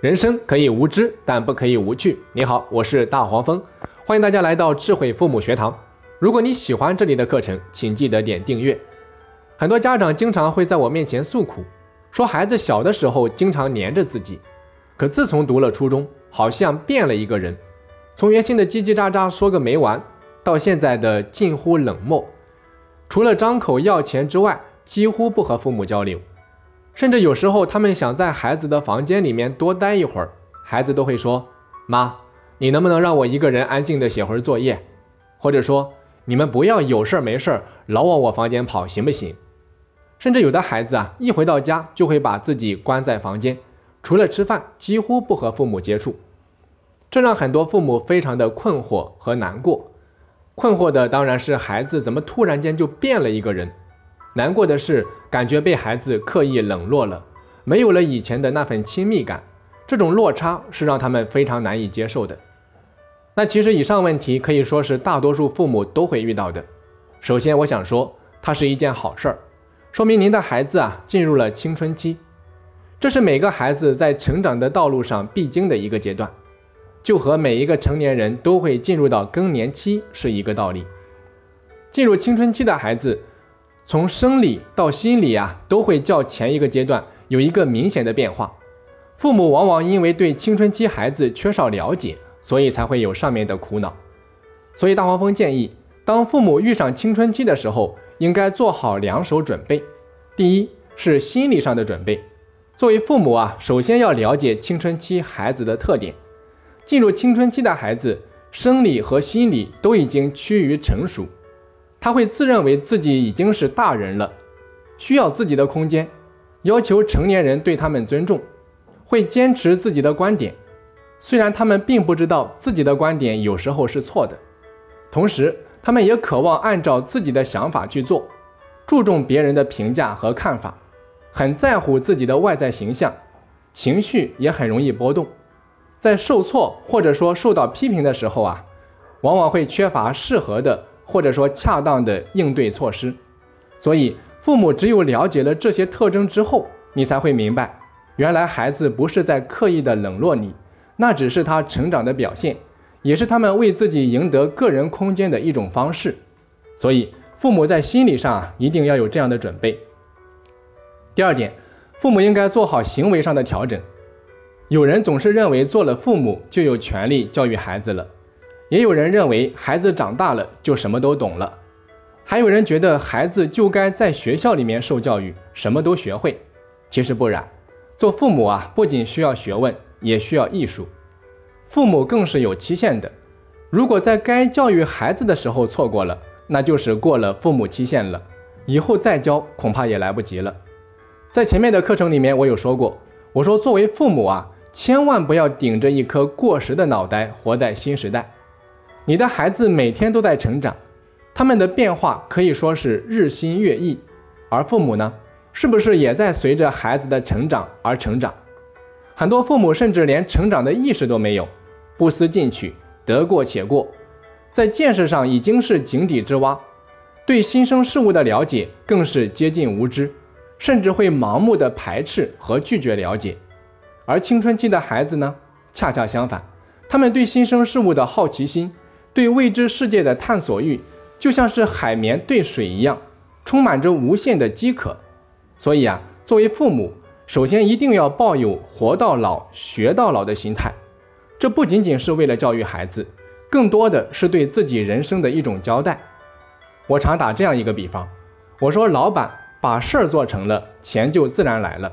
人生可以无知，但不可以无趣。你好，我是大黄蜂，欢迎大家来到智慧父母学堂。如果你喜欢这里的课程，请记得点订阅。很多家长经常会在我面前诉苦，说孩子小的时候经常黏着自己，可自从读了初中，好像变了一个人，从原先的叽叽喳喳说个没完，到现在的近乎冷漠，除了张口要钱之外，几乎不和父母交流。甚至有时候，他们想在孩子的房间里面多待一会儿，孩子都会说：“妈，你能不能让我一个人安静的写会儿作业？”或者说：“你们不要有事儿没事儿老往我房间跑，行不行？”甚至有的孩子啊，一回到家就会把自己关在房间，除了吃饭，几乎不和父母接触。这让很多父母非常的困惑和难过。困惑的当然是孩子怎么突然间就变了一个人。难过的是，感觉被孩子刻意冷落了，没有了以前的那份亲密感，这种落差是让他们非常难以接受的。那其实以上问题可以说是大多数父母都会遇到的。首先，我想说，它是一件好事儿，说明您的孩子啊进入了青春期，这是每个孩子在成长的道路上必经的一个阶段，就和每一个成年人都会进入到更年期是一个道理。进入青春期的孩子。从生理到心理啊，都会较前一个阶段有一个明显的变化。父母往往因为对青春期孩子缺少了解，所以才会有上面的苦恼。所以大黄蜂建议，当父母遇上青春期的时候，应该做好两手准备。第一是心理上的准备，作为父母啊，首先要了解青春期孩子的特点。进入青春期的孩子，生理和心理都已经趋于成熟。他会自认为自己已经是大人了，需要自己的空间，要求成年人对他们尊重，会坚持自己的观点，虽然他们并不知道自己的观点有时候是错的，同时他们也渴望按照自己的想法去做，注重别人的评价和看法，很在乎自己的外在形象，情绪也很容易波动，在受挫或者说受到批评的时候啊，往往会缺乏适合的。或者说恰当的应对措施，所以父母只有了解了这些特征之后，你才会明白，原来孩子不是在刻意的冷落你，那只是他成长的表现，也是他们为自己赢得个人空间的一种方式。所以父母在心理上啊，一定要有这样的准备。第二点，父母应该做好行为上的调整。有人总是认为做了父母就有权利教育孩子了。也有人认为孩子长大了就什么都懂了，还有人觉得孩子就该在学校里面受教育，什么都学会。其实不然，做父母啊，不仅需要学问，也需要艺术。父母更是有期限的，如果在该教育孩子的时候错过了，那就是过了父母期限了，以后再教恐怕也来不及了。在前面的课程里面，我有说过，我说作为父母啊，千万不要顶着一颗过时的脑袋活在新时代。你的孩子每天都在成长，他们的变化可以说是日新月异，而父母呢，是不是也在随着孩子的成长而成长？很多父母甚至连成长的意识都没有，不思进取，得过且过，在见识上已经是井底之蛙，对新生事物的了解更是接近无知，甚至会盲目的排斥和拒绝了解。而青春期的孩子呢，恰恰相反，他们对新生事物的好奇心。对未知世界的探索欲，就像是海绵对水一样，充满着无限的饥渴。所以啊，作为父母，首先一定要抱有“活到老，学到老”的心态。这不仅仅是为了教育孩子，更多的是对自己人生的一种交代。我常打这样一个比方，我说：老板把事儿做成了，钱就自然来了。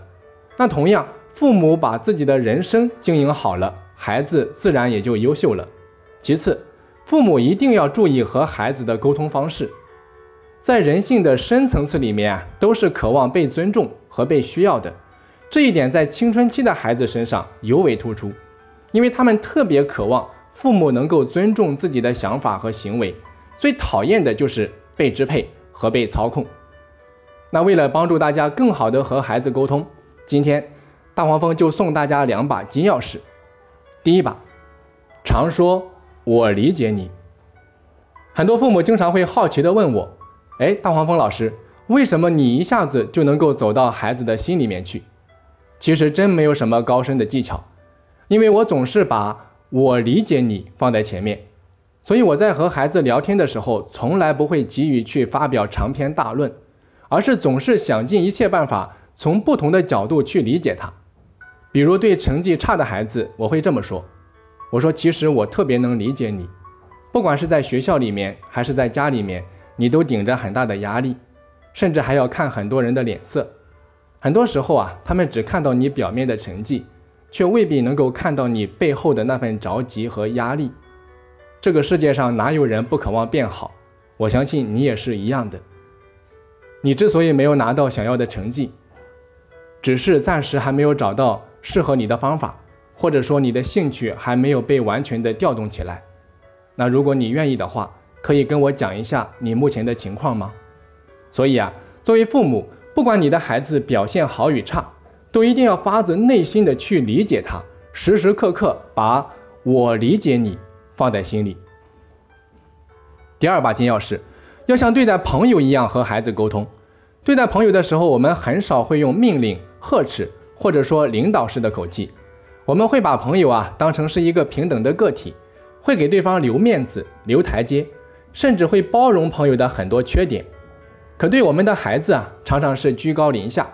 那同样，父母把自己的人生经营好了，孩子自然也就优秀了。其次，父母一定要注意和孩子的沟通方式，在人性的深层次里面啊，都是渴望被尊重和被需要的。这一点在青春期的孩子身上尤为突出，因为他们特别渴望父母能够尊重自己的想法和行为，最讨厌的就是被支配和被操控。那为了帮助大家更好的和孩子沟通，今天大黄蜂就送大家两把金钥匙。第一把，常说。我理解你。很多父母经常会好奇地问我：“哎，大黄蜂老师，为什么你一下子就能够走到孩子的心里面去？”其实真没有什么高深的技巧，因为我总是把我理解你放在前面，所以我在和孩子聊天的时候，从来不会急于去发表长篇大论，而是总是想尽一切办法，从不同的角度去理解他。比如对成绩差的孩子，我会这么说：“我说，其实我特别能理解你，不管是在学校里面还是在家里面，你都顶着很大的压力，甚至还要看很多人的脸色。很多时候啊，他们只看到你表面的成绩，却未必能够看到你背后的那份着急和压力。这个世界上哪有人不渴望变好？我相信你也是一样的。你之所以没有拿到想要的成绩，只是暂时还没有找到。”适合你的方法，或者说你的兴趣还没有被完全的调动起来，那如果你愿意的话，可以跟我讲一下你目前的情况吗？所以啊，作为父母，不管你的孩子表现好与差，都一定要发自内心的去理解他，时时刻刻把我理解你放在心里。第二把金钥匙，要像对待朋友一样和孩子沟通。对待朋友的时候，我们很少会用命令、呵斥。或者说领导式的口气，我们会把朋友啊当成是一个平等的个体，会给对方留面子、留台阶，甚至会包容朋友的很多缺点。可对我们的孩子啊，常常是居高临下，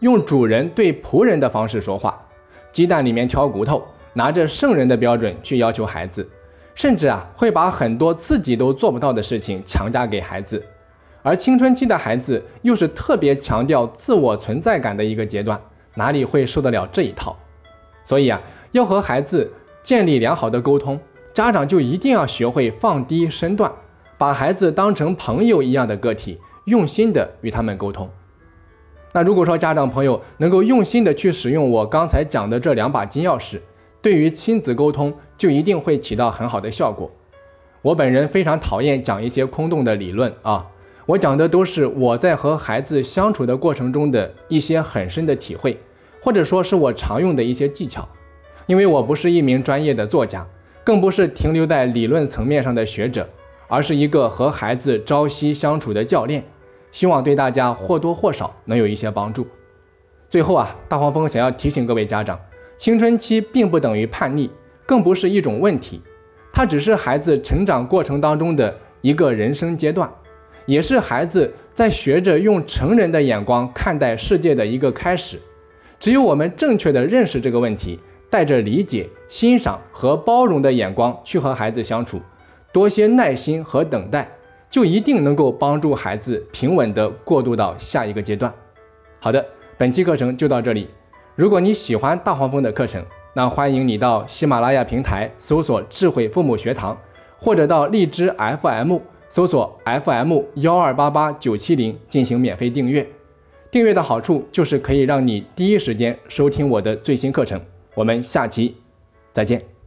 用主人对仆人的方式说话，鸡蛋里面挑骨头，拿着圣人的标准去要求孩子，甚至啊会把很多自己都做不到的事情强加给孩子。而青春期的孩子又是特别强调自我存在感的一个阶段。哪里会受得了这一套？所以啊，要和孩子建立良好的沟通，家长就一定要学会放低身段，把孩子当成朋友一样的个体，用心的与他们沟通。那如果说家长朋友能够用心的去使用我刚才讲的这两把金钥匙，对于亲子沟通就一定会起到很好的效果。我本人非常讨厌讲一些空洞的理论啊。我讲的都是我在和孩子相处的过程中的一些很深的体会，或者说是我常用的一些技巧。因为我不是一名专业的作家，更不是停留在理论层面上的学者，而是一个和孩子朝夕相处的教练。希望对大家或多或少能有一些帮助。最后啊，大黄蜂想要提醒各位家长，青春期并不等于叛逆，更不是一种问题，它只是孩子成长过程当中的一个人生阶段。也是孩子在学着用成人的眼光看待世界的一个开始。只有我们正确的认识这个问题，带着理解、欣赏和包容的眼光去和孩子相处，多些耐心和等待，就一定能够帮助孩子平稳地过渡到下一个阶段。好的，本期课程就到这里。如果你喜欢大黄蜂的课程，那欢迎你到喜马拉雅平台搜索“智慧父母学堂”，或者到荔枝 FM。搜索 FM 幺二八八九七零进行免费订阅，订阅的好处就是可以让你第一时间收听我的最新课程。我们下期再见。